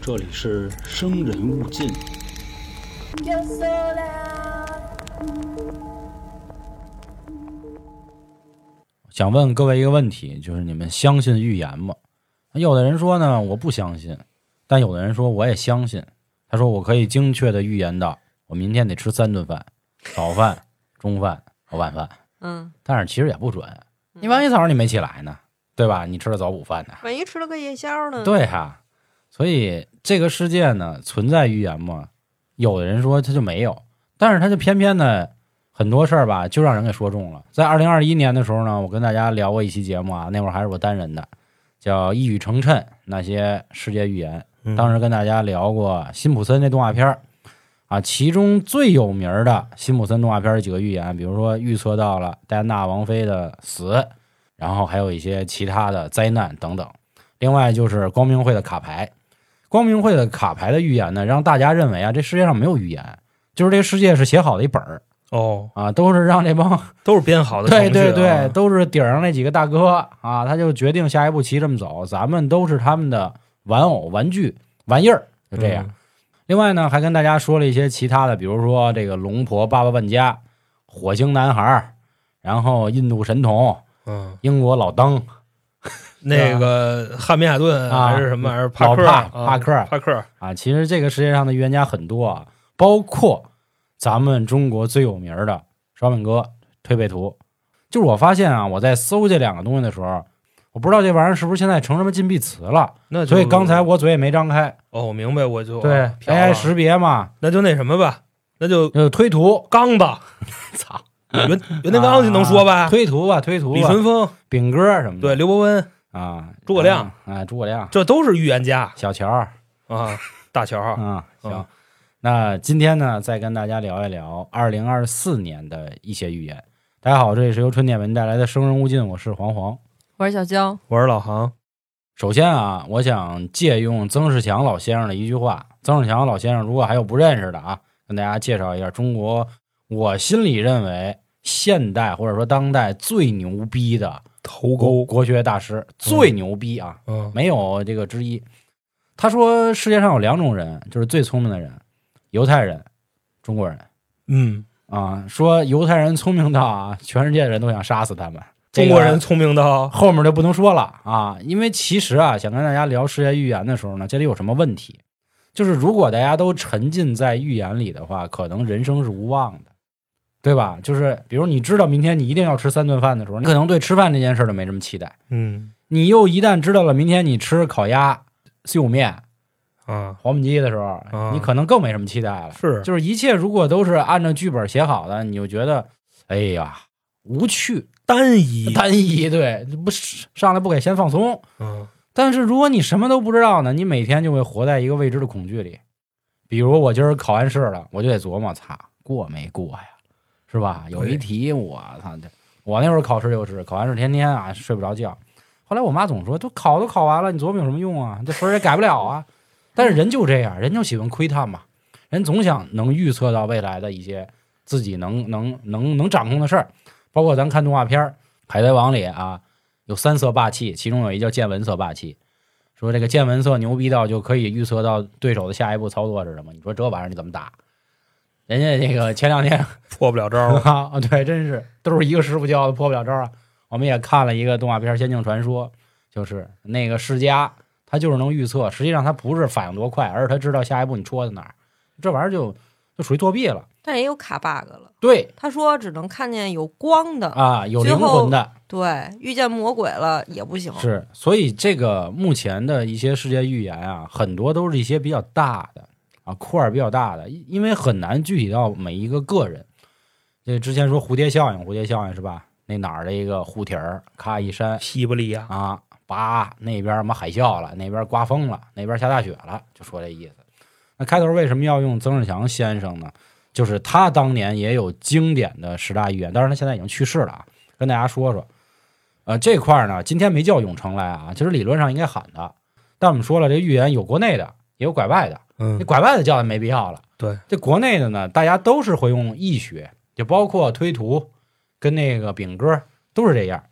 这里是生人勿近。想问各位一个问题，就是你们相信预言吗？有的人说呢，我不相信，但有的人说我也相信。他说我可以精确的预言到，我明天得吃三顿饭，早饭、中饭和晚饭。嗯，但是其实也不准，你万一早上你没起来呢，对吧？你吃了早午饭呢？万一吃了个夜宵呢？，对哈、所以这个世界呢存在预言吗？有的人说它就没有，但是它就偏偏呢很多事儿吧就让人给说中了。在二零二一年的时候呢，我跟大家聊过一期节目啊，那会儿还是我单人的，叫《一语成谶》那些世界预言。嗯当时跟大家聊过辛普森那动画片儿啊，其中最有名儿的辛普森动画片儿的几个预言，比如说预测到了戴安娜王妃的死，然后还有一些其他的灾难等等。另外就是光明会的卡牌，光明会的卡牌的预言呢，让大家认为啊，这世界上没有预言，就是这个世界是写好的一本儿。哦，啊，都是让这帮都是编好的对啊，对对，都是顶上那几个大哥啊，他就决定下一步棋这么走，咱们都是他们的玩偶、玩具、玩意儿，就这样。嗯。另外呢，还跟大家说了一些其他的，比如说这个龙婆爸爸万家、火星男孩儿，然后印度神童、嗯，英国老登、那个汉密尔顿啊还是什么？还是帕克？老帕克帕克，啊，其实这个世界上的预言家很多啊，包括咱们中国最有名的烧饼哥推背图。就是我发现啊，我在搜这两个东西的时候，我不知道这玩意儿是不是现在成什么禁闭词了，那所以刚才我嘴也没张开。哦，我明白，我就对，AI 识别嘛，那就那什么吧，那就就推图，刚吧，操，袁袁天罡就能说吧？推图吧，推图吧，李淳风，炳哥什么的，对，刘伯温，啊，诸葛亮。啊，诸葛亮，这都是预言家。小乔。啊，大乔，啊，行。嗯。那今天呢，再跟大家聊一聊二零二四年的一些预言。大家好，这里是由春点文带来的《生人勿近》，我是黄黄。我是小娇，我是老杭，首先啊，我想借用曾仕强老先生的一句话。曾仕强老先生，如果还有不认识的啊，跟大家介绍一下中国，我心里认为现代或者说当代最牛逼的头国国学大师，最牛逼啊，嗯没有这个之一。他说世界上有两种人，就是最聪明的人，犹太人、中国人嗯，啊。说犹太人聪明到啊，全世界的人都想杀死他们。中国人聪明到后面就不能说了啊，因为其实啊，想跟大家聊世界预言的时候呢，这里有什么问题？就是如果大家都沉浸在预言里的话，可能人生是无望的，对吧？就是比如你知道明天你一定要吃三顿饭的时候，你可能对吃饭这件事儿都没什么期待。嗯你又一旦知道了明天你吃烤鸭、西红面、啊黄焖鸡的时候，啊你可能更没什么期待了。是就是一切如果都是按照剧本写好的，你就觉得，哎呀，无趣、单一，单一，对，不是上来不给先放松。嗯但是如果你什么都不知道呢，你每天就会活在一个未知的恐惧里。比如我今儿考完试了，我就得琢磨，擦，过没过呀？是吧？有一题我操这，我那会儿考试就是考完试天天啊睡不着觉。后来我妈总说，都考都考完了，你琢磨有什么用啊？这分儿也改不了啊。但是人就这样，人就喜欢窥探嘛，人总想能预测到未来的一些自己能能能能掌控的事儿。包括咱看动画片《海贼王》里啊，有三色霸气，其中有一叫见闻色霸气，说这个见闻色牛逼到就可以预测到对手的下一步操作是什么。你说这玩意儿你怎么打？人家那个前两天 破不了招，啊，对，真是都是一个师傅教的，破不了招啊。我们也看了一个动画片《仙境传说》，就是那个世家，他就是能预测，实际上他不是反应多快，而是他知道下一步你戳在哪儿。这玩意儿就就属于作弊了。但也有卡 bug 了。对他说只能看见有光的，啊，有灵魂的，对，遇见魔鬼了也不行。是，所以这个目前的一些世界预言啊，很多都是一些比较大的啊块儿比较大的，因因为很难具体到每一个个人。这之前说蝴蝶效应，蝴蝶效应是吧？那哪儿的一个护体儿，咔一扇西伯利亚，啊，叭那边什么海啸了，那边刮风了，那边下大雪了，就说这意思。那开头为什么要用曾仕强先生呢？就是他当年也有经典的十大预言，当然他现在已经去世了啊。跟大家说说，呃，这块儿呢，今天没叫永成来啊，其实理论上应该喊他，但我们说了，这预言有国内的，也有拐外的。嗯那，拐外的叫的没必要了。对，这国内的呢，大家都是会用易学，就包括推图跟那个饼哥都是这样。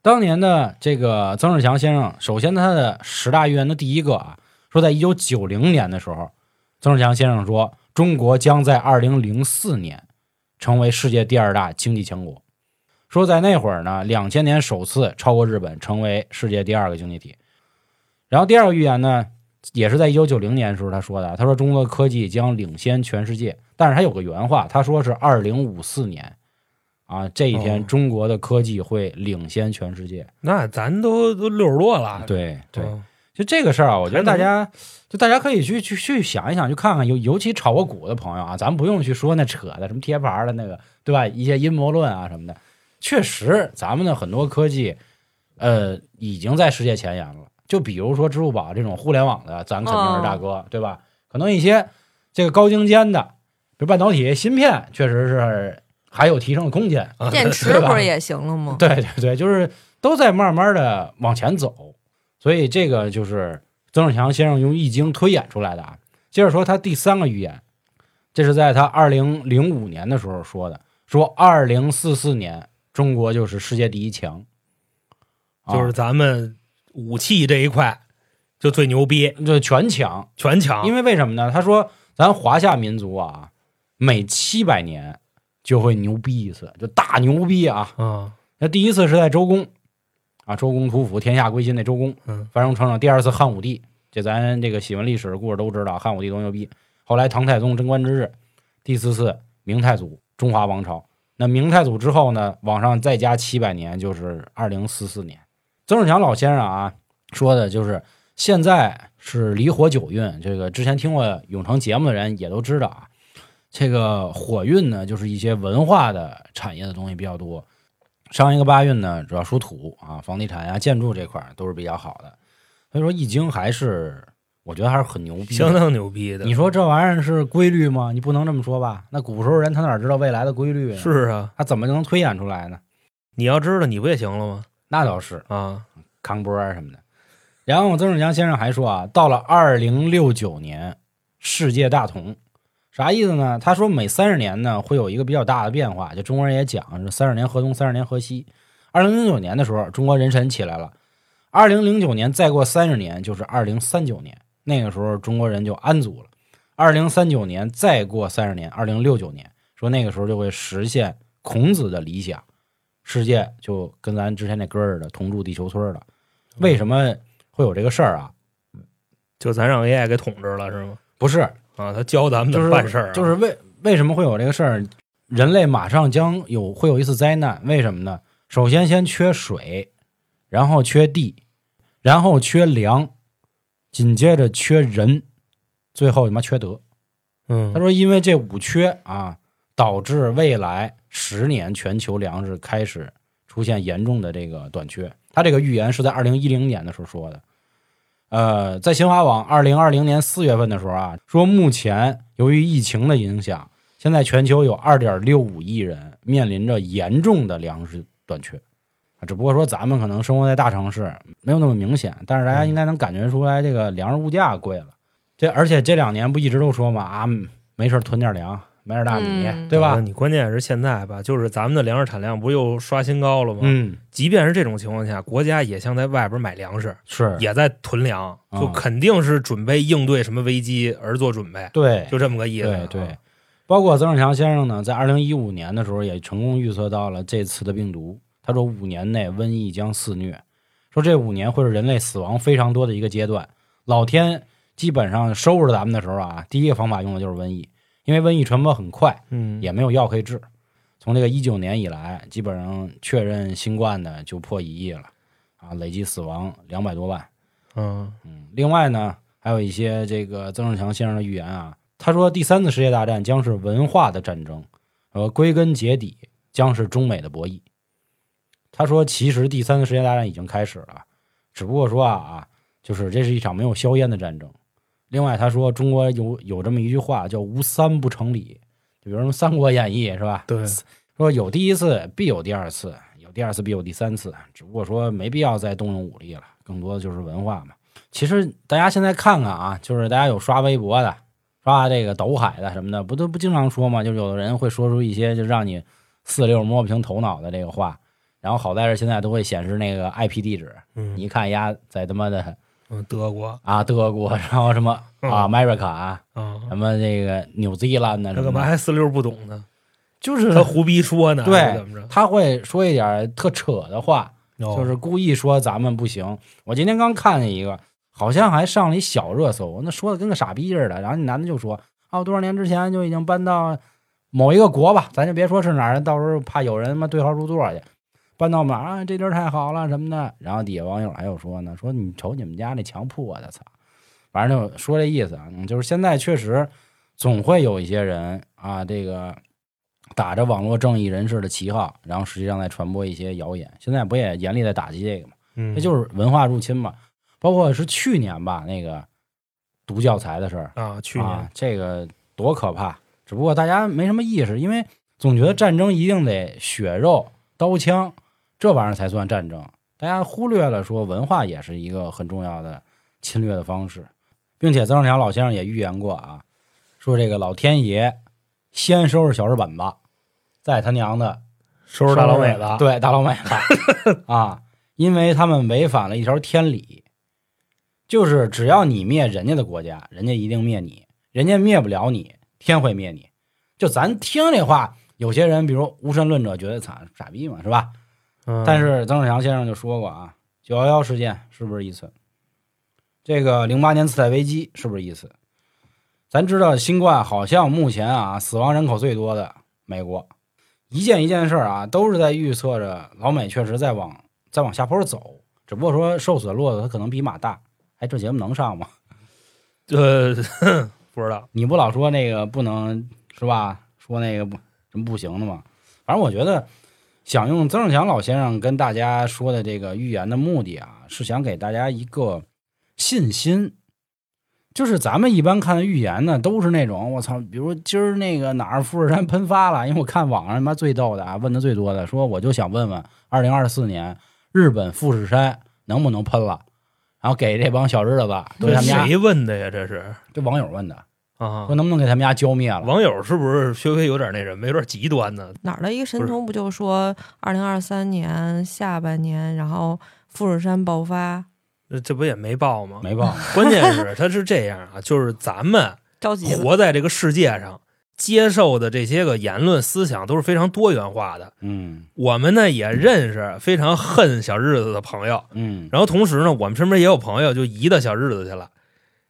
当年的这个曾仕强先生，首先他的十大预言的第一个啊，说在一九九零年的时候，曾仕强先生说中国将在二零零四年成为世界第二大经济强国，说在那会儿呢，两千年首次超过日本成为世界第二个经济体。然后第二个预言呢，也是在一九九零年的时候他说的，他说中国科技将领先全世界，但是他有个原话，他说是二零五四年。啊，这一天哦中国的科技会领先全世界。那咱都都六十多了，对对，嗯就这个事儿啊，我觉得大家就大家可以去去去想一想，去看看，尤尤其炒过股的朋友啊，咱不用去说那扯的什么贴牌的那个，对吧？一些阴谋论啊什么的，确实咱们的很多科技，呃，已经在世界前沿了。就比如说支付宝这种互联网的，咱肯定是大哥，对吧？可能一些这个高精尖的，比如半导体、芯片，确实是还有提升的空间。啊电池不是也行了吗？对对对，就是都在慢慢的往前走，所以这个就是曾仕强先生用易经推演出来的啊。接着说他第三个预言，这是在他二零零五年的时候说的，说二零四四年中国就是世界第一强，啊就是咱们武器这一块就最牛逼，就全抢。全抢。因为为什么呢？他说咱华夏民族啊，每七百年就会牛逼一次，就大牛逼啊。啊，那第一次是在周公啊，周公吐哺，天下归心那周公，嗯，繁荣昌盛。第二次汉武帝，这咱这个喜欢历史的故事都知道，汉武帝多牛逼。后来唐太宗贞观之治，第四次明太祖，中华王朝。那明太祖之后呢，往上再加七百年，就是二零四四年。曾仕强老先生啊说的就是现在是离火九运，这个之前听过永成节目的人也都知道啊。这个火运呢，就是一些文化的产业的东西比较多。上一个八运呢，主要属土啊，房地产呀、建筑这块儿都是比较好的。所以说，易经还是我觉得还是很牛逼，相当牛逼的。你说这玩意儿是规律吗？你不能这么说吧？那古时候人他哪知道未来的规律呢？是啊，他怎么就能推演出来呢？你要知道你不也行了吗？那倒是啊，康波啊什么的。然后曾仕强先生还说啊，到了二零六九年，世界大同，啥意思呢？他说每三十年呢会有一个比较大的变化，就中国人也讲是三十年河东，三十年河西。二零零九年的时候，中国人神起来了。二零零九年再过三十年就是二零三九年，那个时候中国人就安足了。二零三九年再过三十年，二零六九年说那个时候就会实现孔子的理想，世界就跟咱之前那歌儿似的，同住地球村了。为什么会有这个事儿啊？就咱让 AI 给统治了是吗？不是，啊，他教咱们怎就是么办事儿啊，就是为为什么会有这个事儿？人类马上将有会有一次灾难，为什么呢？首先先缺水，然后缺地，然后缺粮，紧接着缺人，最后他妈缺德。嗯他说，因为这五缺啊，导致未来十年全球粮食开始出现严重的这个短缺。他这个预言是在二零一零年的时候说的。呃，在新华网二零二零年四月份的时候啊，说目前由于疫情的影响，现在全球有二点六五亿人面临着严重的粮食短缺。啊，只不过说咱们可能生活在大城市，没有那么明显，但是大家应该能感觉出来，这个粮食物价贵了。这而且这两年不一直都说嘛啊，没事囤点粮，买点大米，嗯对吧？你关键是现在吧，就是咱们的粮食产量不又刷新高了吗？嗯，即便是这种情况下，国家也像在外边买粮食，是，也在囤粮，啊就肯定是准备应对什么危机而做准备，对，就这么个意思对。包括曾仕强先生呢，在二零一五年的时候也成功预测到了这次的病毒。他说，五年内瘟疫将肆虐，说这五年会是人类死亡非常多的一个阶段。老天基本上收拾咱们的时候啊，第一个方法用的就是瘟疫，因为瘟疫传播很快，嗯，也没有药可以治。从这个一九年以来，基本上确认新冠的就破一亿了，啊，累计死亡两百多万。嗯嗯，另外呢，还有一些这个曾仕强先生的预言啊，他说第三次世界大战将是文化的战争，呃，归根结底将是中美的博弈。他说，其实第三次世界大战已经开始了，只不过说啊啊，就是这是一场没有硝烟的战争。另外，他说中国有有这么一句话叫“无三不成礼”，就比如什么《三国演义》是吧？对，说有第一次必有第二次，有第二次必有第三次，只不过说没必要再动用武力了，更多的就是文化嘛。其实大家现在看看啊，就是大家有刷微博的、刷这个抖海的什么的，不都不经常说嘛？就有的人会说出一些就让你四六摸不清头脑的这个话，然后好在是现在都会显示那个 IP 地址，嗯你一看丫在他妈的嗯，德国啊德国，然后什么嗯啊 America 啊，啊，什么这个纽西兰的他干嘛还四六不懂呢？就是他胡逼说呢，对？他会说一点特扯的话，哦就是故意说咱们不行。我今天刚看见一个，好像还上了一小热搜，那说的跟个傻逼似的。然后那男的就说啊，我多少年之前就已经搬到某一个国吧，咱就别说是哪儿，到时候怕有人他妈对号入座去。搬到哪儿啊？这地儿太好了什么的。然后底下网友还有说呢，说你瞅你们家那墙破的，操！反正就说这意思就是现在确实总会有一些人啊，这个打着网络正义人士的旗号，然后实际上在传播一些谣言。现在不也严厉在打击这个吗？嗯，这就是文化入侵嘛。包括是去年吧，那个读教材的事儿，啊，去啊年，这个多可怕！只不过大家没什么意识，因为总觉得战争一定得血肉、刀枪这玩意儿才算战争，大家忽略了说文化也是一个很重要的侵略的方式，并且曾仕强老先生也预言过啊，说这个老天爷先收拾小日本子，再他娘的收拾大老美子，对大老美子 啊，因为他们违反了一条天理，就是只要你灭人家的国家，人家一定灭你，人家灭不了你，天会灭你。就咱听这话，有些人比如无神论者觉得惨傻逼嘛，是吧？嗯但是曾仕强先生就说过啊，九幺幺事件是不是一次？这个零八年次贷危机是不是一次？咱知道新冠好像目前啊死亡人口最多的美国，一件一件事儿啊都是在预测着老美确实在往在往下坡走，只不过说受死的骆驼它可能比马大。哎，这节目能上吗？呃，不知道，你不老说那个不能是吧？说那个不什么不行的吗？反正我觉得想用曾仕强老先生跟大家说的这个预言的目的啊，是想给大家一个信心。就是咱们一般看的预言呢，都是那种我操，比如今儿那个哪儿富士山喷发了，因为我看网上他妈最逗的啊，问的最多的，说我就想问问，二零二四年日本富士山能不能喷了，然后给这帮小日子都给他们家谁问的呀？这是这网友问的，啊说，能不能给他们家浇灭了？网友是不是稍微有点那什么，有点极端呢？哪儿的一个神童不就说二零二三年下半年，然后富士山爆发，这这不也没爆吗？没爆，关键是他是这样啊，就是咱们着急。活在这个世界上，接受的这些个言论思想都是非常多元化的。嗯我们呢也认识非常恨小日子的朋友，嗯然后同时呢，我们身边也有朋友就移到小日子去了。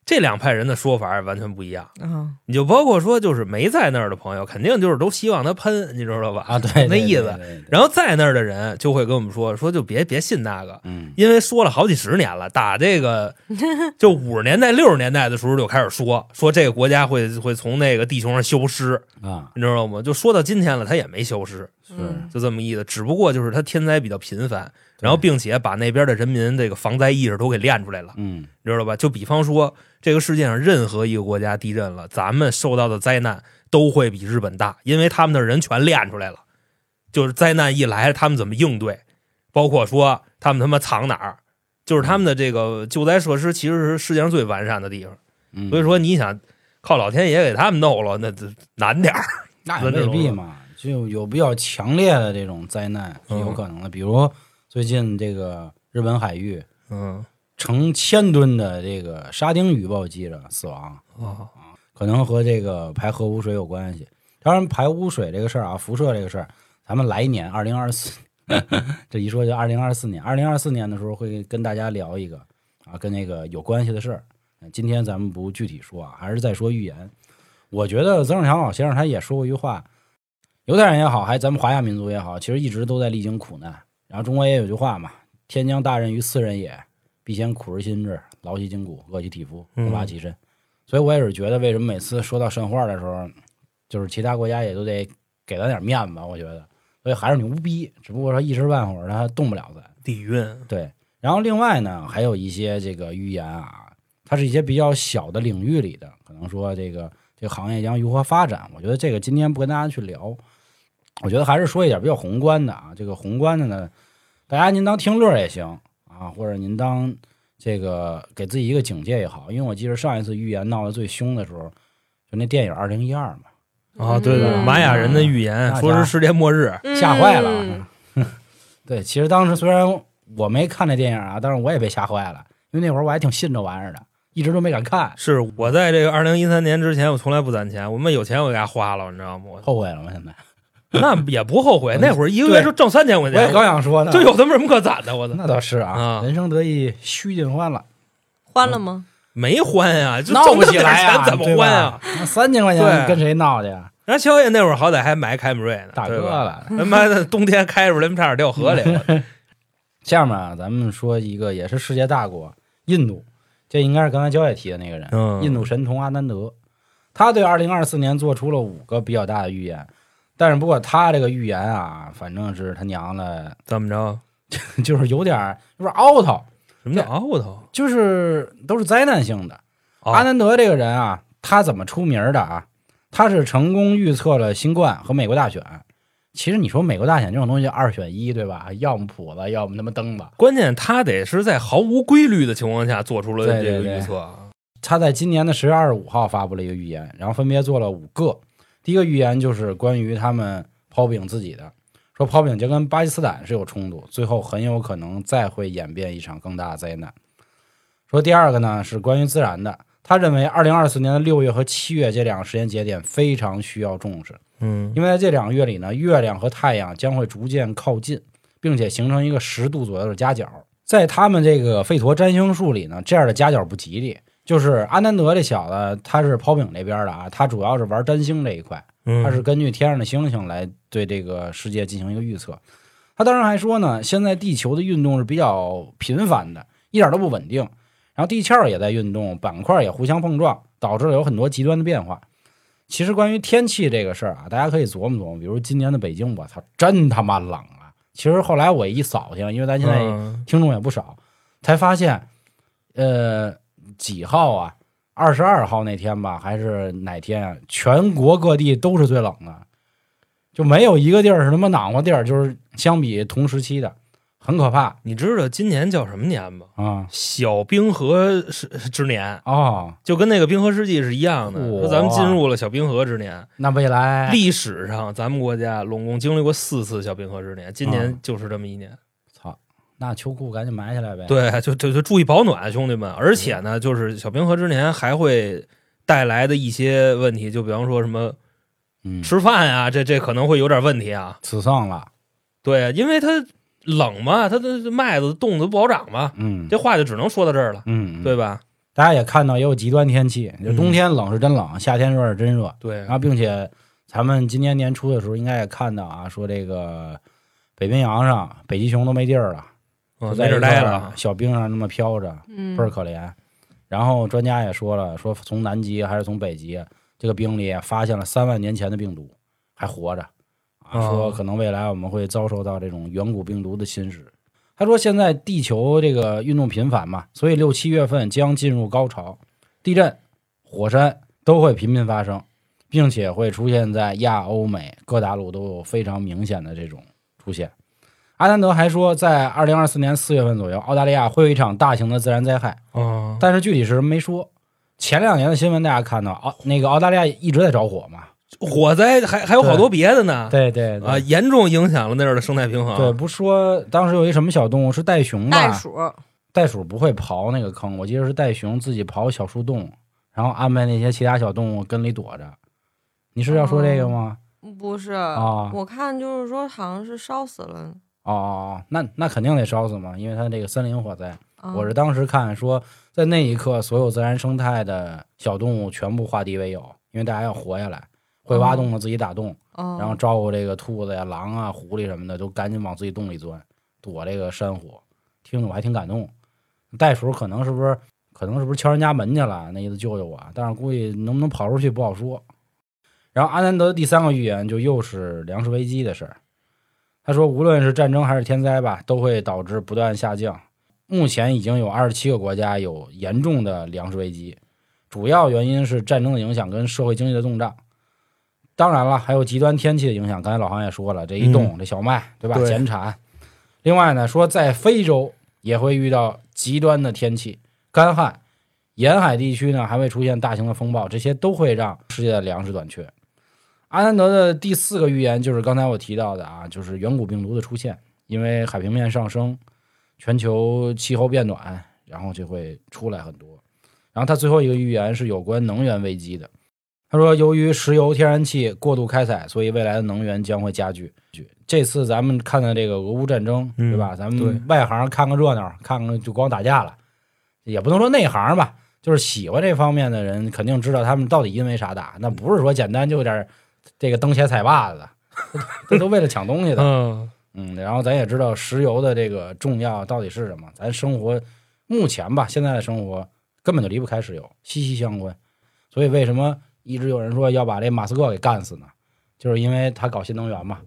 这两派人的说法完全不一样。嗯，你就包括说，就是没在那儿的朋友，肯定就是都希望他喷，你知道吧？啊，对，那意思。然后在那儿的人就会跟我们说，说就别别信那个，嗯因为说了好几十年了，打这个 就五十年代、六十年代的时候就开始说，说这个国家会会从那个地球上消失，啊，你知道吗？就说到今天了，他也没消失，是嗯就这么意思。只不过就是他天灾比较频繁，然后并且把那边的人民这个防灾意识都给练出来了，嗯你知道吧？就比方说，这个世界上任何一个国家地震了，咱们受到的灾难都会比日本大，因为他们的人全练出来了。就是灾难一来，他们怎么应对，包括说他们他妈藏哪儿，就是他们的这个救灾设施其实是世界上最完善的地方。嗯，所以说，你想靠老天爷给他们弄了，那这难点儿。那也未必嘛，就有比较强烈的这种灾难是有可能的，比如最近这个日本海域嗯成千吨的这个沙丁鱼暴击着死亡，哦可能和这个排核污水有关系。当然，排污水这个事儿啊，辐射这个事儿，咱们来年二零二四，这一说就二零二四年。二零二四年的时候会跟大家聊一个啊，跟那个有关系的事儿。今天咱们不具体说啊，还是再说预言。我觉得曾仕强老先生他也说过一句话，犹太人也好，还咱们华夏民族也好，其实一直都在历经苦难。然后中国也有句话嘛：“天将大任于斯人也，必先苦其心志，劳其筋骨，饿其体肤，嗯空乏其身。所以我也是觉得，为什么每次说到神话的时候，就是其他国家也都得给咱点面子，我觉得，所以还是牛逼。只不过说一时半会儿他动不了咱。底蕴，对，然后另外呢，还有一些这个预言啊，它是一些比较小的领域里的，可能说这个这个行业将如何发展。我觉得这个今天不跟大家去聊，我觉得还是说一点比较宏观的啊。这个宏观的呢，大家您当听乐也行啊，或者您当这个给自己一个警戒也好。因为我记得上一次预言闹得最凶的时候，就那电影《二零一二》嘛，啊，对对，嗯玛雅人的预言说是世界末日，吓坏了。嗯 对，其实当时虽然我没看那电影啊，但是我也被吓坏了，因为那会儿我还挺信这玩意儿的，一直都没敢看，是我在这个二零一三年之前，我从来不攒钱，我们有钱我给他花了，你知道吗？我后悔了吗？现在 那也不后悔，那会儿一个月就挣三千块钱我也刚，想说呢，这有他妈什么可攒的？我操，那倒是啊，啊人生得意须尽欢了，欢了吗？没欢呀，就闹不起来呀，钱怎么欢啊？？那三千块钱对跟谁闹去啊？人家肖爷那会儿好歹还买凯美瑞呢，大？哥了。他妈的冬天开出来，差点掉河里了。下面啊，咱们说一个也是世界大国印度，这应该是刚才焦爷提的那个人，嗯印度神童阿南德，他对二零二四年做出了五个比较大的预言，但是不过他这个预言啊，反正是他娘的，怎么着？就是有点儿有点 out，什么叫 out？？就是都是灾难性的。哦阿南德这个人啊，他怎么出名的啊？他是成功预测了新冠和美国大选。其实你说美国大选这种东西，二选一，对吧？要么谱子，要么他妈灯子。关键他得是在毫无规律的情况下做出了这个对对对预测。他在今年的十月二十五号发布了一个预言，然后分别做了五个。第一个预言就是关于他们抛饼自己的，说抛饼就跟巴基斯坦是有冲突，最后很有可能再会演变一场更大的灾难。说第二个呢是关于自然的，他认为二零二四年的六月和七月这两个时间节点非常需要重视，嗯因为在这两个月里呢，月亮和太阳将会逐渐靠近，并且形成一个十度左右的夹角。在他们这个吠陀占星术里呢，这样的夹角不吉利。就是阿南德这小子，他是抛饼这边的啊，他主要是玩占星这一块，嗯，他是根据天上的星星来对这个世界进行一个预测。他当时还说呢，现在地球的运动是比较频繁的，一点都不稳定，然后地壳也在运动，板块也互相碰撞，导致了有很多极端的变化。其实关于天气这个事儿啊，大家可以琢磨琢磨。比如今年的北京，我操，真他妈冷啊！其实后来我一扫听，因为咱现在嗯听众也不少，才发现，呃，几号啊？二十二号那天吧，还是哪天啊？全国各地都是最冷的，就没有一个地儿是他妈暖和地儿，就是相比同时期的，很可怕你知道今年叫什么年吗？啊！小冰河之之年，哦，就跟那个冰河世纪是一样的。哇说咱们进入了小冰河之年，那未来历史上咱们国家拢共经历过四次小冰河之年，今年啊就是这么一年。操，那秋裤赶紧埋起来呗。，对，就就就注意保暖，兄弟们。而且呢，就是小冰河之年还会带来的一些问题，就比方说什么嗯，吃饭啊、这这可能会有点问题啊。吃上了。对，因为它冷嘛，它的麦子冻得不好长嘛，嗯，这话就只能说到这儿了，嗯，对吧？大家也看到也有极端天气，就嗯冬天冷是真冷，夏天热是真热。对然，后，并且咱们今年年初的时候应该也看到啊，说这个北冰洋上北极熊都没地儿了，嗯就在一没地儿待块了。小冰上那么飘着，嗯倍儿可怜。然后专家也说了，说从南极还是从北极，这个冰里发现了三万年前的病毒，还活着啊，哦说可能未来我们会遭受到这种远古病毒的侵蚀。他说，现在地球这个运动频繁嘛，所以六七月份将进入高潮，地震、火山都会频频发生，并且会出现在亚欧美各大陆都有非常明显的这种出现。阿南德还说，在二零二四年四月份左右，澳大利亚会有一场大型的自然灾害，嗯，但是具体是什么没说。前两年的新闻大家看到，澳那个澳大利亚一直在着火嘛，火灾还还有好多别的呢。对对对啊，严重影响了那儿的生态平衡。对，不说当时有一什么小动物是袋熊吧？袋鼠，袋鼠不会刨那个坑，我记得是袋熊自己刨小树洞，然后安排那些其他小动物跟里躲着。你是要说这个吗？不是，啊我看就是说好像是烧死了。哦哦哦，那那肯定得烧死嘛，因为它这个森林火灾。啊我是当时看说，在那一刻，所有自然生态的小动物全部化敌为友，因为大家要活下来，会挖洞的自己打洞，哦然后照顾这个兔子呀、狼啊、狐狸什么的，都赶紧往自己洞里钻，躲这个山火。听着我还挺感动。袋鼠可能是不是可能是不是敲人家门去了？那意思救救我，但是估计能不能跑出去不好说。然后阿南德的第三个预言就又是粮食危机的事儿。他说，无论是战争还是天灾吧，都会导致不断下降。目前已经有二十七个国家有严重的粮食危机，主要原因是战争的影响跟社会经济的动荡。当然了，还有极端天气的影响。刚才老黄也说了，这一冻，这小麦对吧？对减产。另外呢，说在非洲也会遇到极端的天气，干旱，沿海地区呢还会出现大型的风暴，这些都会让世界的粮食短缺。阿南德的第四个预言就是刚才我提到的啊，就是远古病毒的出现。因为海平面上升，全球气候变暖，然后就会出来很多。然后他最后一个预言是有关能源危机的。他说，由于石油、天然气过度开采，所以未来的能源将会加剧。这次咱们看的这个俄乌战争，嗯对吧？咱对们外行看个热闹，看看就光打架了，也不能说内行吧，就是喜欢这方面的人肯定知道他们到底因为啥打。那不是说简单就有点这个蹬鞋踩袜子的，这都为了抢东西的。嗯嗯，然后咱也知道石油的这个重要到底是什么，咱生活目前吧，现在的生活根本就离不开石油，息息相关。所以为什么一直有人说要把这马斯克给干死呢？就是因为他搞新能源嘛，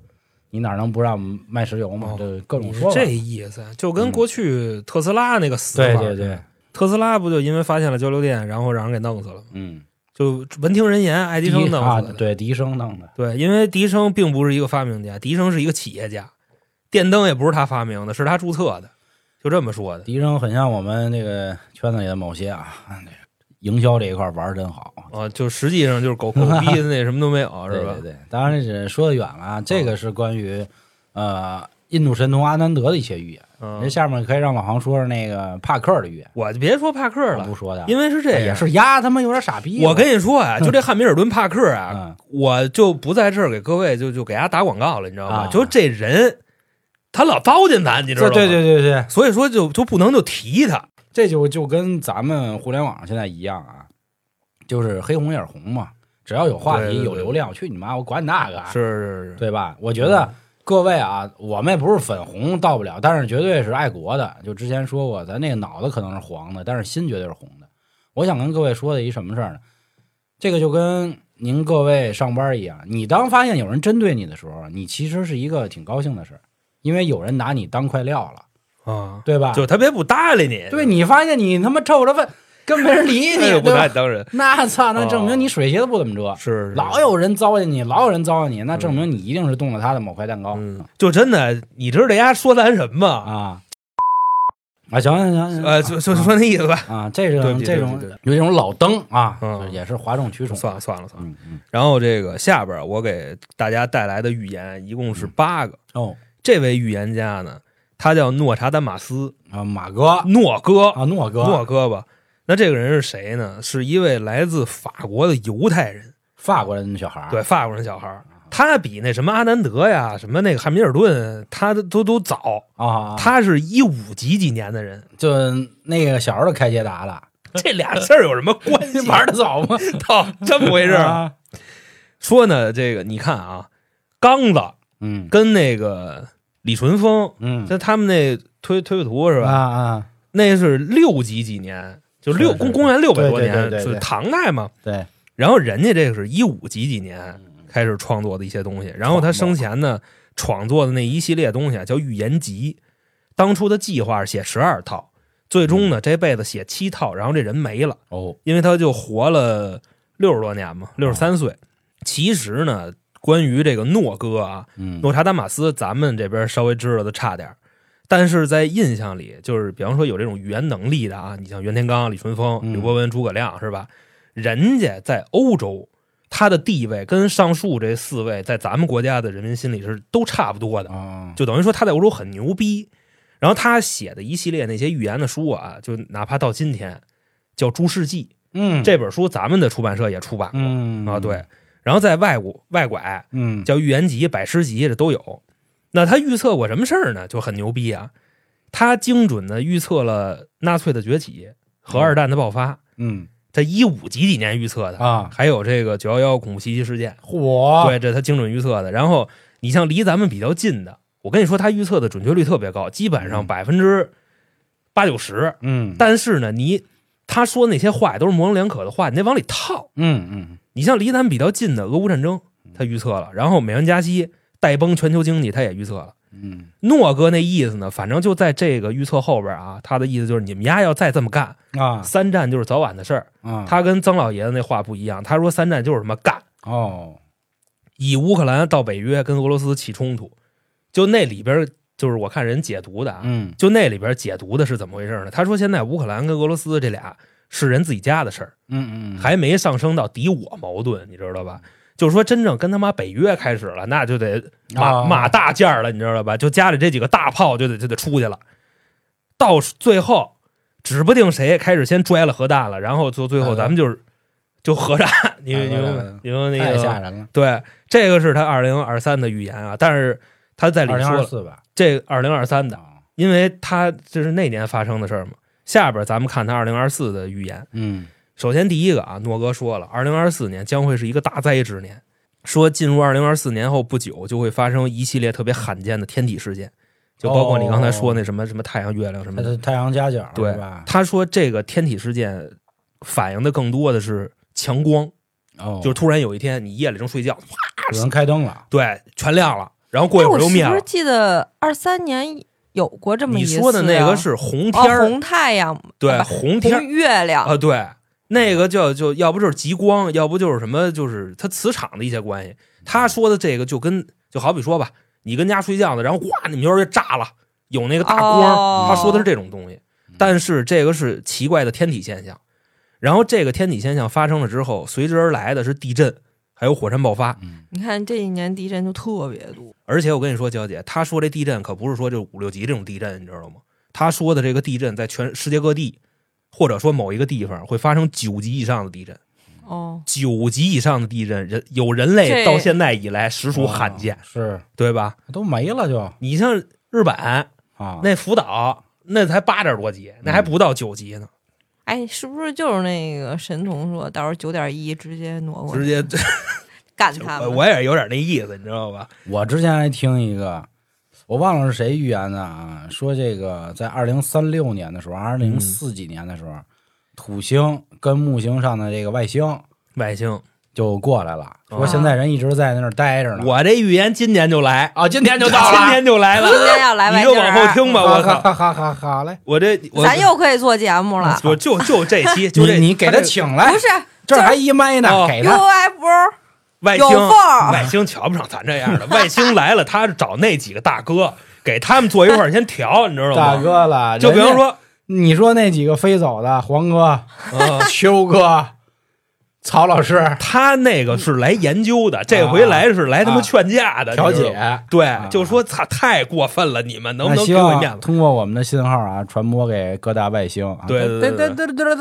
你哪能不让卖石油嘛？哦这各种说法。这意思，就跟过去特斯拉那个死法对对对，特斯拉不就因为发现了交流电，然后让人给弄死了吗？嗯，就闻听人言，爱迪生弄的。对迪生弄的，对，因为迪生并不是一个发明家，迪生是一个企业家，电灯也不是他发明的，是他注册的，就这么说的。迪生很像我们那个圈子里的某些啊，营销这一块玩的真好。啊，就实际上就是狗狗逼的那什么都没有，是吧？对对对，当然这说的远了啊，这个是关于呃印度神童阿南德的一些预言。嗯那，下面可以让老航说说那个帕克的预言，我就别说帕克了不，说的，因为是这样，也是丫他妈有点傻逼。我跟你说啊，就这汉密尔顿帕克啊，嗯我就不在这儿给各位就就给大家打广告了，你知道吗？啊就这人，他老糟践咱，你知道吗？对对对对，所以说就就不能就提他。这就就跟咱们互联网现在一样啊，就是黑红也是红嘛，只要有话题有流量，去你妈，我管你那个啊，是是是，对吧？我觉得各位啊，我们也不是粉红到不了，但是绝对是爱国的。就之前说过，咱那个脑子可能是黄的，但是心绝对是红的。我想跟各位说的一什么事儿呢？这个就跟您各位上班一样，你当发现有人针对你的时候，你其实是一个挺高兴的事儿，因为有人拿你当块料了，啊，对吧？就特别不搭理你，对你发现你他妈臭着粪，跟没人理你，对吧？当人，那操，那证明你水鞋都不怎么遮。是是老有人糟践你，老有人糟践你，那证明你一定是动了他的某块蛋糕。嗯，就真的，你知道这家说咱什么？啊啊，行行行，行呃，就就说那意思吧。啊，这对不起种这种有这种老登啊，嗯也是哗众取宠。算了算了算了。然后这个下边我给大家带来的预言一共是八个。哦这位预言家呢，他叫诺查丹马斯，啊，马哥诺哥，啊，诺哥，诺哥吧。那这个人是谁呢？是一位来自法国的犹太人，法国人的小孩儿对，法国人小孩儿。他比那什么阿南德呀，什么那个汉密尔顿，他都都都早。啊，他是一五几几年的人，就那个小时候开捷达了，这俩事儿有什么关系？玩的早吗？操，这么回事说呢，这个你看啊，刚子嗯跟那个李淳风，嗯，这他们那推推背图是啊吧？啊，那是六几几年，就六公公元六百多年，是唐代嘛。对，然后人家这个是一五几几年开始创作的一些东西，然后他生前呢创作的那一系列东西啊叫预言集，当初的计划是写十二套，最终呢这辈子写七套，然后这人没了，哦，因为他就活了六十多年嘛，六十三岁。其实呢，关于这个诺哥啊，嗯，诺查丹马斯，咱们这边稍微知道的差点儿但是在印象里，就是比方说有这种语言能力的啊，你像袁天罡、李淳风、嗯刘伯温、诸葛亮是吧？人家在欧洲，他的地位跟上述这四位在咱们国家的人民心里是都差不多的，啊，就等于说他在欧洲很牛逼。然后他写的一系列那些预言的书啊，就哪怕到今天叫《诸世纪》嗯，这本书，咱们的出版社也出版过、嗯啊，对。，然后在外国外拐嗯，叫预言集、百诗集，这都有。那他预测过什么事儿呢？就很牛逼啊！他精准的预测了纳粹的崛起和二战的爆发，嗯这一五几几年预测的，啊，还有这个九幺幺恐怖袭击事件，嚯，对，这他精准预测的。然后你像离咱们比较近的，我跟你说，他预测的准确率特别高，基本上嗯百分之八九十。嗯，但是呢，你他说那些话也都是模棱两可的话，你得往里套。嗯嗯你像离咱们比较近的俄乌战争，他预测了，然后美元加息带崩全球经济，他也预测了。嗯诺哥那意思呢，反正就在这个预测后边啊，他的意思就是你们丫要再这么干，啊三战就是早晚的事儿。啊，他跟曾老爷子那话不一样，他说三战就是什么干，哦，以乌克兰到北约跟俄罗斯起冲突，就那里边就是我看人解读的啊，嗯就那里边解读的是怎么回事呢？他说现在乌克兰跟俄罗斯这俩是人自己家的事儿，嗯嗯，还没上升到敌我矛盾，你知道吧？就是说真正跟他妈北约开始了，那就得马、啊。马大件儿了，你知道吧？就家里这几个大炮就得就得出去了，到最后指不定谁开始先拽了核弹了，然后就最后哎咱们就是就核战，你哎你哎哎你说那太吓个人了。对，这个是他二零二三的预言啊，但是他在里说这二零二三的，啊因为他这是那年发生的事儿嘛。下边咱们看他二零二四的预言，嗯首先第一个啊，诺哥说了，二零二四年将会是一个大灾之年，说进入二零二四年后不久就会发生一系列特别罕见的天体事件，就包括你刚才说那什么、什么太阳、月亮什么的。太阳夹角对吧？他说这个天体事件反映的更多的是强光，哦，就是突然有一天你夜里正睡觉，啪有人开灯了。对，全亮了，然后过一哎会儿又灭了我是不是。记得二三年有过这么一次、啊？你说的那个是红天红太阳，对，红天红月亮。啊，对，那个叫就要不就是极光，要不就是什么，就是它磁场的一些关系。他说的这个就跟就好比说吧，你跟家睡觉呢，然后哗，你们院就炸了，有那个大光，哦他说的是这种东西。但是这个是奇怪的天体现象，然后这个天体现象发生了之后，随之而来的是地震，还有火山爆发。嗯，你看这一年地震就特别多，而且我跟你说，娇姐，他说这地震可不是说就五六级这种地震，你知道吗？他说的这个地震在全世界各地，或者说某一个地方会发生九级以上的地震。哦，九级以上的地震，人有人类到现在以来实属罕见，哦是对吧？都没了就你像日本啊，那福岛，那才八点多级，那还不到九级呢，哎，是不是就是那个神童说，到时候九点一直接挪过去，直接 干他们？我也有点那意思，你知道吧？我之前还听一个，我忘了是谁预言的啊，说这个在二零三六年的时候，二零四几年的时候，土星跟木星上的这个外星外星，就过来了，哦说现在人一直在那儿待着呢。我这预言今年就来，啊，今天就到了，今天就来了，今天要来外星你就往后听吧，我靠！哈哈哈哈哈！来，我这我咱又可以做节目了。我就就这期，就这你你给他请来不，是，这还一麦呢，哦给他 UFO 有外星外星瞧不上咱这样的，外星来了，他是找那几个大哥给他们坐一块儿先调，你知道吗？大，哥了。就比方，说，你说那几个飞走的黄哥、嗯，秋哥、曹老师、他那个是来研究的，这回来是来他妈劝架的，调。解，对啊，就说操，太过分了，你们能不能给我面子？通过我们的信号啊，传播给各大外星啊。对对对对对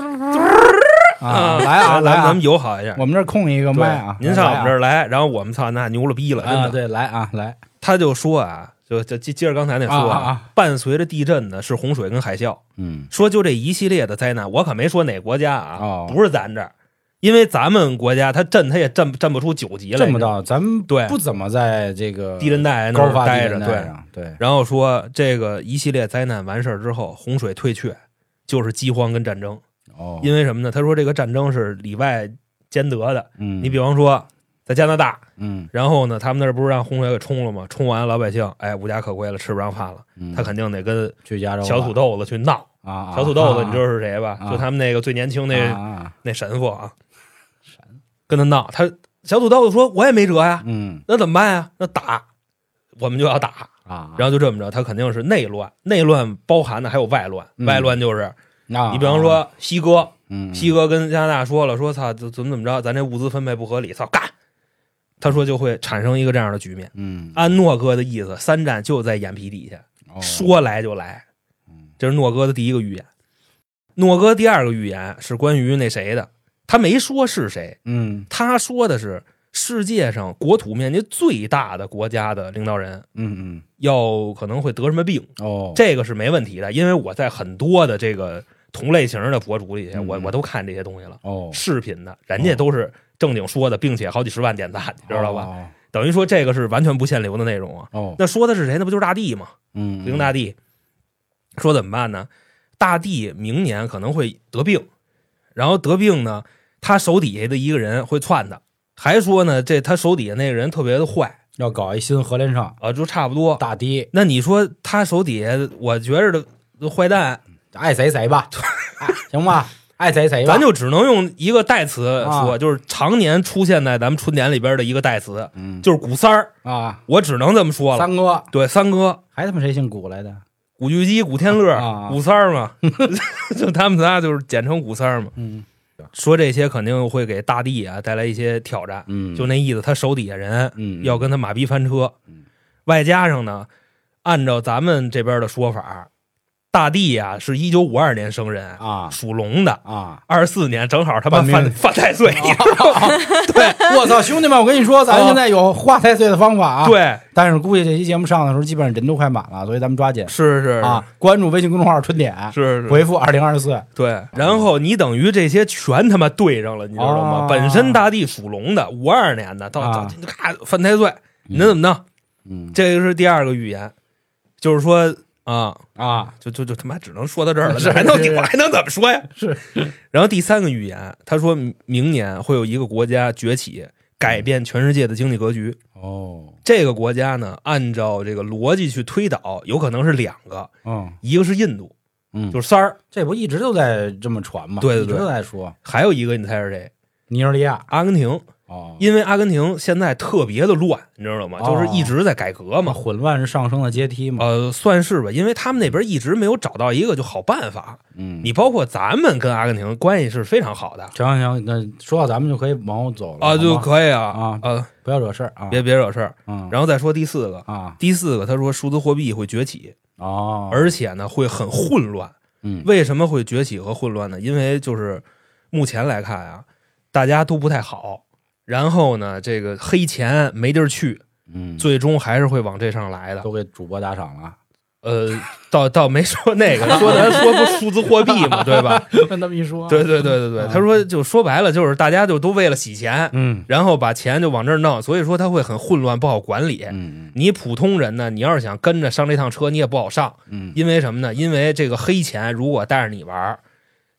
啊，来啊来啊咱们！友好一下。我们这空一个麦啊，您上我们这儿儿来，然后我们操，那牛了逼了，真啊，的。对，来啊来他就说啊，就就接接着刚才那说啊伴随着地震的是洪水跟海啸，嗯说就这一系列的灾难，我可没说哪国家啊，哦不是咱这儿，因为咱们国家它震它也震震不出九级来，这么到，咱们对不怎么在这个地震带那儿待着，对。对，然后说这个一系列灾难完事儿之后，洪水退却，就是饥荒跟战争。哦，因为什么呢？他说这个战争是里外兼得的。嗯，你比方说在加拿大，嗯然后呢，他们那儿不是让洪水给冲了吗？冲完老百姓哎无家可归了，吃不上饭了，嗯，他肯定得跟去加州小土豆子去闹。啊，啊小土豆子，你知道是是谁吧？啊就他们那个最年轻那啊，那神父啊，跟他闹。他小土豆子说：“我也没辙呀，嗯那怎么办呀？那打，我们就要打。”啊，然后就这么着，他肯定是内乱，内乱包含的还有外乱，嗯外乱就是那你比方，说西哥，嗯，西哥跟加拿大说了，说操，怎怎么怎么着，咱这物资分配不合理，操干。他说就会产生一个这样的局面。嗯，按诺哥的意思，三战就在眼皮底下，哦说来就来嗯。这是诺哥的第一个预言。诺哥第二个预言是关于那谁的，他没说是谁，嗯他说的是世界上国土面积最大的国家的领导人嗯要可能会得什么病，这个是没问题的，因为我在很多的这个同类型的博主里，嗯我我都看这些东西了，哦，视频的，人家都是正经说的，并且好几十万点赞，你知道吧？吧？等于说这个是完全不限流的内容啊。哦，那说的是谁？那不就是大地吗？嗯，灵大帝说怎么办呢？大地明年可能会得病，然后得病呢，他手底下的一个人会窜他，还说呢，这他手底下那个人特别的坏。要搞一新核联厂，啊，就差不多。大堤那你说他手底下，我觉着的坏蛋，爱谁谁吧，哎 行吧，爱谁谁吧，咱就只能用一个代词说，啊。就是常年出现在咱们春典里边的一个代词，嗯，就是古三儿。啊，我只能这么说了。三哥。对，三哥，还他妈谁姓古来的？古巨基、古天乐、啊。古三儿嘛，就他们仨就是简称古三儿嘛。嗯，说这些肯定会给大地啊带来一些挑战，嗯，就那意思，他手底下人嗯要跟他马逼翻车嗯，外加上呢，按照咱们这边的说法，大地呀是一九五二年生人，啊属龙的，啊！二十四年正好他妈犯犯太岁，你知道吗？对，我操，兄弟们，我跟你说，咱现在有化太岁的方法啊。，对，但是估计这期节目上的时候，基本上人都快满了，所以咱们抓紧是是啊！关注微信公众号“春点是”，是，回复二零二四。对，然后你等于这些全他妈对上了，你知道吗？哦本身大地属龙的，五二年的，到到啊咔犯太岁，你能怎么弄？嗯，这个是第二个预言，就是说啊，啊，就就就他妈只能说到这儿了，是还能是我还能怎么说呀？是。然后第三个预言，他说明年会有一个国家崛起，改变全世界的经济格局。哦，这个国家呢，按照这个逻辑去推导，有可能是两个，嗯一个是印度，嗯，就是三儿，这不一直都在这么传吗？对对对一直都在说还有一个你猜是谁？尼日利亚。阿根廷。哦，因为阿根廷现在特别的乱，你知道吗？哦就是一直在改革嘛，嘛。混乱是上升的阶梯嘛。呃，算是吧，因为他们那边一直没有找到一个就好办法。嗯，你包括咱们跟阿根廷关系是非常好的行行行，那说到咱们就可以往后走了啊，就可以啊啊呃，不要惹事儿啊。别别惹事儿。嗯，然后再说第四个，啊第四个他说数字货币会崛起，哦，而且呢会很混乱。嗯为什么会崛起和混乱呢？因为就是目前来看啊，大家都不太好。然后呢，这个黑钱没地儿去，嗯，最终还是会往这上来的。都给主播打赏了，呃，倒倒没说那个，说咱说不数字货币嘛，对吧？跟他们一说，对对对对对，啊他说就说白了，就是大家就都为了洗钱，嗯。然后把钱就往这儿弄，所以说他会很混乱，不好管理。嗯你普通人呢，你要是想跟着上这趟车，你也不好上，嗯。因为什么呢？因为这个黑钱如果带着你玩，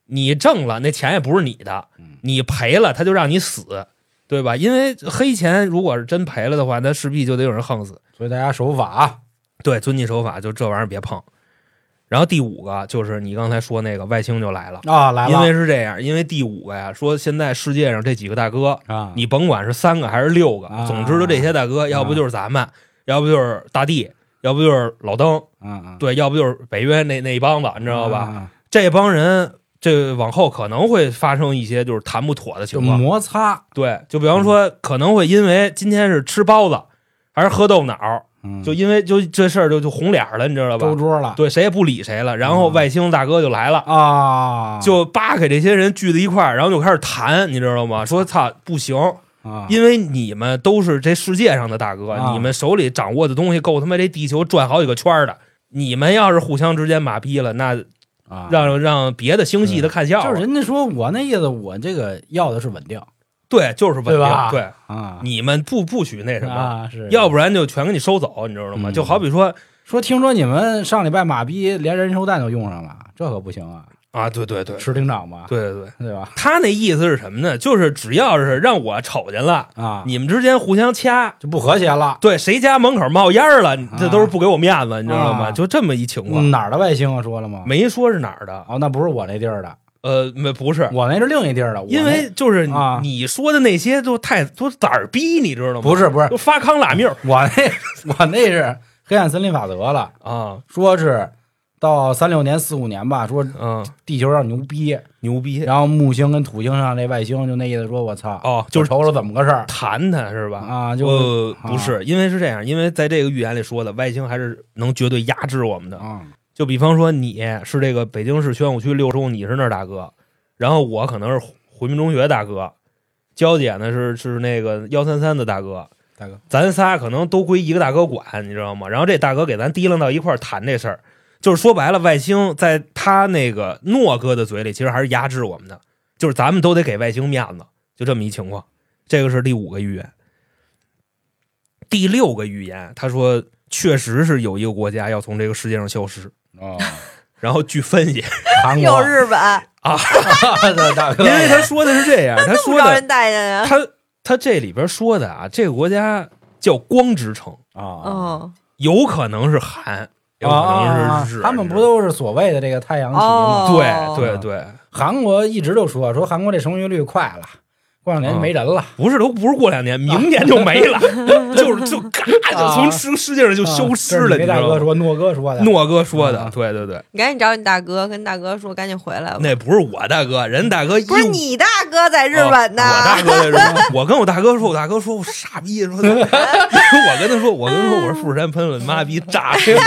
你挣了那钱也不是你的。嗯，你赔了他就让你死，对吧？因为黑钱如果是真赔了的话，那势必就得有人横死。所以大家守法，对，遵纪守法，就这玩意儿别碰。然后第五个就是你刚才说那个外星就来了，啊，来了，因为是这样，因为第五个呀，说现在世界上这几个大哥，啊，你甭管是三个还是六个，啊总之就这些大哥，要不就是咱们，要不就是大地，要不就是老登，对，要不就是北约那那一帮子，你知道吧？啊？这帮人这往后可能会发生一些就是谈不妥的情况，摩擦，对，就比方说可能会因为今天是吃包子还是喝豆腐脑，嗯，就因为就这事儿就就红脸了，你知道吧周？桌了，对，谁也不理谁了。然后嗯外星大哥就来了，啊，就扒开这些人聚在一块儿，然后就开始谈，你知道吗？说操，不行，啊，因为你们都是这世界上的大哥，啊你们手里掌握的东西够他妈这地球转好几个圈儿的。你们要是互相之间马逼了，那啊。让让别的星系的看笑话。就是人家说我那意思，我这个要的是稳定。对，就是稳定。对对，啊，你们不不许那什么，啊是，要不然就全给你收走，你知道吗？嗯。就好比说说听说你们上礼拜马逼连人手弹都用上了，这可不行啊，啊，对对对，吃厅长吧，对对对，对吧？他那意思是什么呢？就是只要是让我瞅见了，啊，你们之间互相掐，就不和谐了。对，谁家门口冒烟了，这都是不给我面子，你知道吗？啊就这么一情况，嗯哪儿的外星啊？说了吗？没说是哪儿的，哦，那不是我那地儿的，呃，没不是，我那是另一地儿的。因为就是你啊你说的那些都太都崽儿逼，你知道吗？不是不是都发康拉命我那我那是黑暗森林法则了，啊，说是到三六年四五年吧，说嗯，地球上牛逼，牛逼然后木星跟土星上那外星就那意思说，我操，哦，就是瞅瞅怎么个事儿谈谈是吧？啊？就不是，因为是这样，因为在这个预言里说的，外星还是能绝对压制我们的。啊就比方说，你是这个北京市宣武区六中，你是那儿大哥，然后我可能是回民中学大哥，娇姐呢是是那个幺三三的大哥，大哥，咱仨可能都归一个大哥管，你知道吗？然后这大哥给咱提楞到一块儿谈这事儿，就是说白了，外星在他那个诺哥的嘴里，其实还是压制我们的，就是咱们都得给外星面子，就这么一情况。这个是第五个预言，第六个预言，他说确实是有一个国家要从这个世界上消失，哦，然后据分析，韩 又国日本，大哥，因为他说的是这样，他不说的招人待见呀。他他这里边说的啊，这个国家叫光之城，啊嗯，有可能是韩，有可能是日，他们不都是所谓的这个太阳旗吗？哦。对对对，韩国一直都说说韩国这生育率快了，过两年没人了，不是都不是过两年，明年就没了，就是就嘎就从世世界上就消失了，啊你大？哥说，诺哥说的，诺哥说的啊，对对对，你赶紧找你大哥，跟大哥说赶紧回来吧。那不是我大哥，人大哥不是你大哥在日本呢，哦我大哥在日本，我跟我大哥说，我大哥说我傻逼，说他 我跟他说，我跟他说我是富士山喷了，妈逼炸谁家？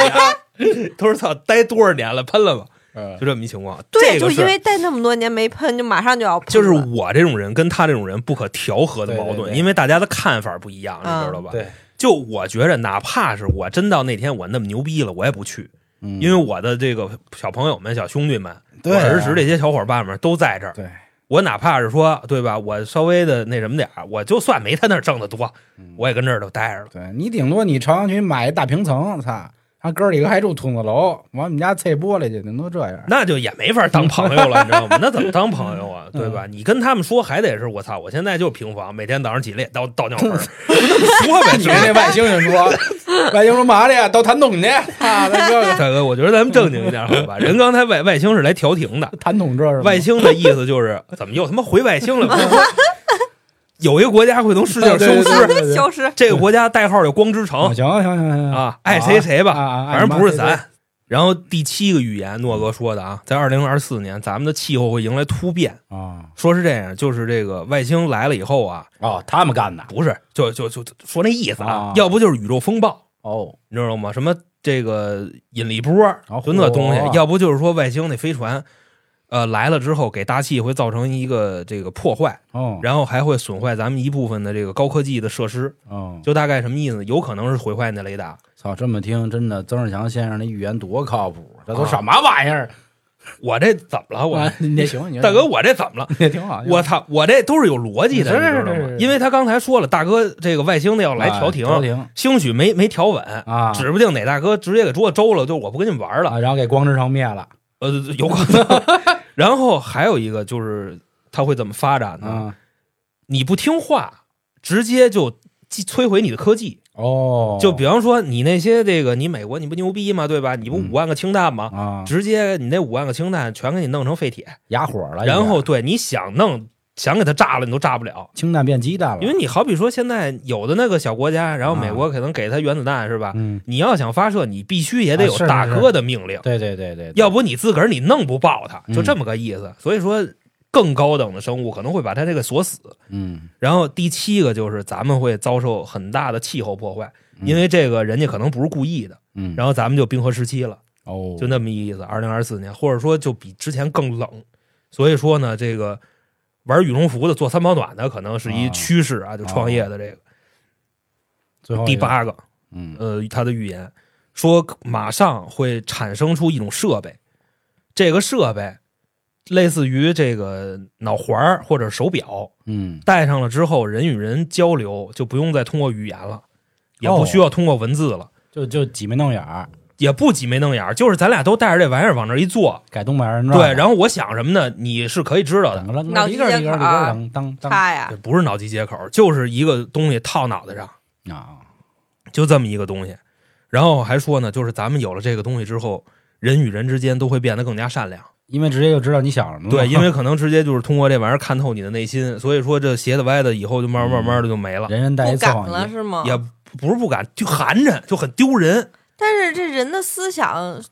他说操，待多少年了，喷了吧？嗯就这么一情况。对，就这个是因为待那么多年没喷，就马上就要喷。就是我这种人跟他这种人不可调和的矛盾，对对对因为大家的看法不一样，嗯你知道吧？对，就我觉着，哪怕是我真到那天我那么牛逼了，我也不去，嗯因为我的这个小朋友们、小兄弟们，对啊我儿时这些小伙伴们都在这儿。对，我哪怕是说，对吧？我稍微的那什么点儿，我就算没他那儿挣得多，嗯我也跟这儿都待着了。对你顶多你朝阳区买一大平层，操，他哥儿几个还住筒子楼，往我们家碎玻璃去，顶多这样。那就也没法当朋友了，你知道吗？那怎么当朋友啊？嗯对吧？你跟他们说还得是我操，我现在就平房，每天早上起来也倒倒尿盆 说呗。你跟那外星人说，外星说嘛的呀？倒痰桶去，啊，那这个大哥，我觉得咱们正经一点好吧？人刚才外外星是来调停的，痰桶这是吗外星的意思就是怎么又他妈回外星了？有一个国家会从世界上消失，消失。这个国家代号叫光之啊城行行行行啊，爱谁谁吧，反正不是咱。然后第七个预言，诺哥说的啊，在二零二四年，咱们的气候会迎来突变。啊说是这样，就是这个外星来了以后啊，哦，他们干的不是，就就就就说那意思啊啊，要不就是宇宙风暴，哦你知道吗？什么这个引力波，哦就那东西；要不就是说外星那飞船，呃，来了之后给大气会造成一个这个破坏，哦然后还会损坏咱们一部分的这个高科技的设施。哦，就大概什么意思？有可能是毁坏你的雷达。操，这么听真的，曾仕强先生的预言多靠谱，这都啊什么玩意儿？我这怎么了？我啊你行，你 大哥，我这怎么了？也挺好。我操，我这都是有逻辑的，知道吗？因为他刚才说了，大哥这个外星的要来调停，啊调停兴许没没调稳，啊指不定哪大哥直接给桌子周了，就我不跟你们玩了，啊，然后给光之城灭了呃，有可能。然后还有一个就是他会怎么发展呢？啊你不听话，直接就击摧毁你的科技。哦，就比方说你那些这个，你美国你不牛逼吗？对吧？你不嗯五万个氢弹吗？啊直接你那五万个氢弹全给你弄成废铁，哑火了，然后对你想弄想给它炸了，你都炸不了。氢弹变鸡蛋了，因为你好比说现在有的那个小国家，然后啊美国可能给它原子弹是吧？嗯，你要想发射，你必须也得有大哥的命令，对对对对，对要不你自个儿你弄不爆它，嗯就这么个意思。所以说，更高等的生物可能会把它这个锁死。嗯然后第七个就是咱们会遭受很大的气候破坏，嗯因为这个人家可能不是故意的，嗯，然后咱们就冰河时期了，哦，就那么一意思。二零二四年，或者说就比之前更冷，所以说呢，这个玩羽绒服的、做三保暖的，可能是一啊趋势啊，就创业的这个。最后，第八个，嗯呃，他的预言说马上会产生出一种设备，这个设备类似于这个脑环或者手表，嗯戴上了之后，人与人交流就不用再通过语言了，也哦不需要通过文字了，就就挤眉弄眼儿，也不挤眉弄眼儿，就是咱俩都带着这玩意儿往这一坐，改东北二人转，对，然后我想什么呢，你是可以知道的，脑机接口啊当当当。呀，不是脑机接口，就是一个东西套脑袋上，啊，就这么一个东西。然后还说呢，就是咱们有了这个东西之后，人与人之间都会变得更加善良。因为直接就知道你想什么了，对，因为可能直接就是通过这玩意儿看透你的内心，所以说这斜的歪的以后就慢慢慢慢的就没了，人人带一不敢测谎仪，了是吗？也不是不敢，就寒碜，就很丢人。但是这人的思想，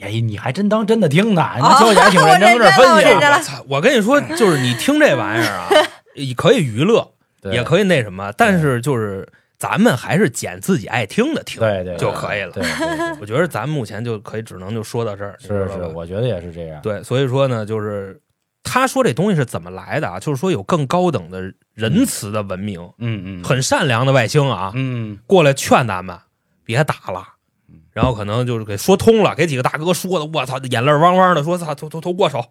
哎，你还真当真的听呢？你啊这还挺认真，跟这分析我跟你说，就是你听这玩意儿啊，也可以娱乐，也可以那什么，但是就是咱们还是捡自己爱听的听，对对就可以了。对对对，我觉得咱们目前就可以只能就说到这儿，是是，我觉得也是这样，对，所以说呢，就是他说这东西是怎么来的啊？就是说有更高等的仁慈的文明，嗯嗯，很善良的外星啊，嗯过来劝咱们别打了。然后可能就是给说通了，给几个大哥说的，我操，眼泪汪汪的，说操，都都都握手，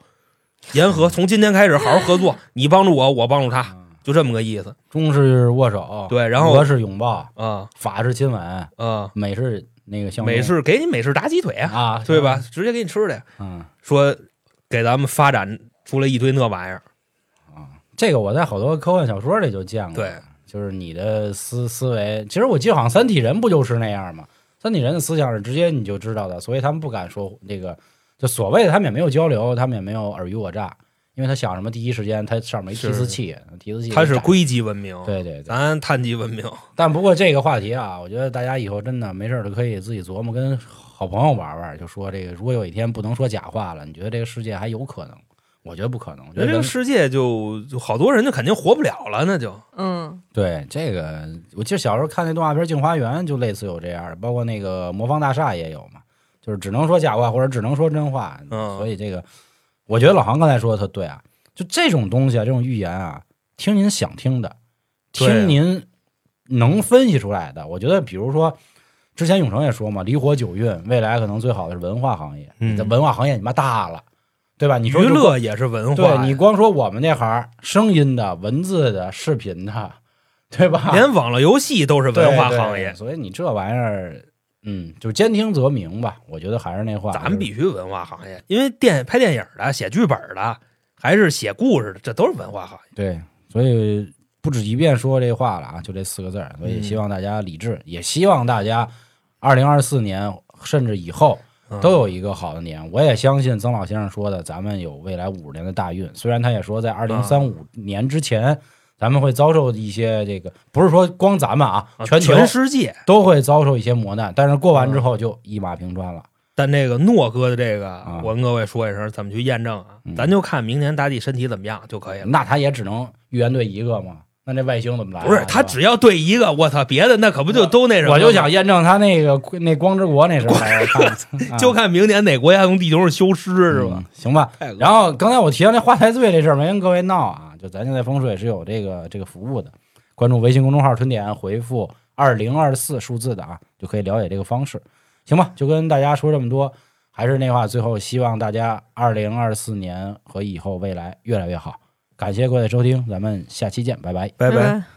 言和，从今天开始好好合作，你帮助我，我帮助他，就这么个意思。中式握手，对然后俄是拥抱，啊法是亲吻，啊，美是那个相拥美式给你美式炸鸡腿啊，啊，对吧？？直接给你吃的。嗯，说给咱们发展出来一堆那玩意儿啊，这个我在好多科幻小说里就见过，对，就是你的思思维，其实我记得好像三体人不就是那样吗？三体人的思想是直接你就知道的，所以他们不敢说那个，就所谓的他们也没有交流，他们也没有尔虞我诈，因为他想什么第一时间他上面一提词器，提词器展它是硅基文明，对对对。咱碳基文明。但不过这个话题啊，我觉得大家以后真的没事儿就可以自己琢磨，跟好朋友玩玩，就说这个，如果有一天不能说假话了，你觉得这个世界还有可能？我觉得不可能。我觉得这个世界就就好多人就肯定活不了了，那就嗯对这个，我记得小时候看那动画片《镜花缘》，就类似有这样的，包括那个《魔方大厦》也有嘛，就是只能说假话或者只能说真话。嗯所以这个，我觉得老航刚才说的特对啊，就这种东西啊，这种预言啊，听您想听的，听您能分析出来的。我觉得，比如说之前永成也说嘛，离火九运，未来可能最好的是文化行业。嗯你的文化行业你妈大了，对吧？你说娱乐也是文化对，你光说我们那行，声音的、文字的、视频的，对吧？连网络游戏都是文化对对行业，所以你这玩意儿，嗯，就兼听则明吧。我觉得还是那话，咱们必须文化行业，因为电拍电影的、写剧本的，还是写故事的，这都是文化行业。对，所以不止一遍说这话了啊，就这四个字儿。所以嗯希望大家理智，也希望大家二零二四年甚至以后嗯都有一个好的年。我也相信曾老先生说的，咱们有未来五十年的大运。虽然他也说在二零三五年之前，咱们会遭受一些这个，不是说光咱们啊，啊全球全世界。都会遭受一些磨难，但是过完之后就一马平川了。但这个诺哥的这个，啊我跟各位说一声，怎么去验证啊？嗯咱就看明年大地身体怎么样就可以了。那他也只能预言对一个嘛？那这外星怎么来啊？不是他只要对一个，我操，别的那可不就都那什么？我就想验证他那个那光之国那什么 就看明年哪国家从地球上消失是吧？嗯行吧。然后刚才我提到那花太岁这事儿，没跟各位闹啊，就咱现在风水是有这个这个服务的，关注微信公众号“春点”，回复二零二四数字的啊，就可以了解这个方式，行吧？就跟大家说这么多，还是那话，最后希望大家二零二四年和以后未来越来越好。感谢各位收听，咱们下期见，拜拜。拜拜。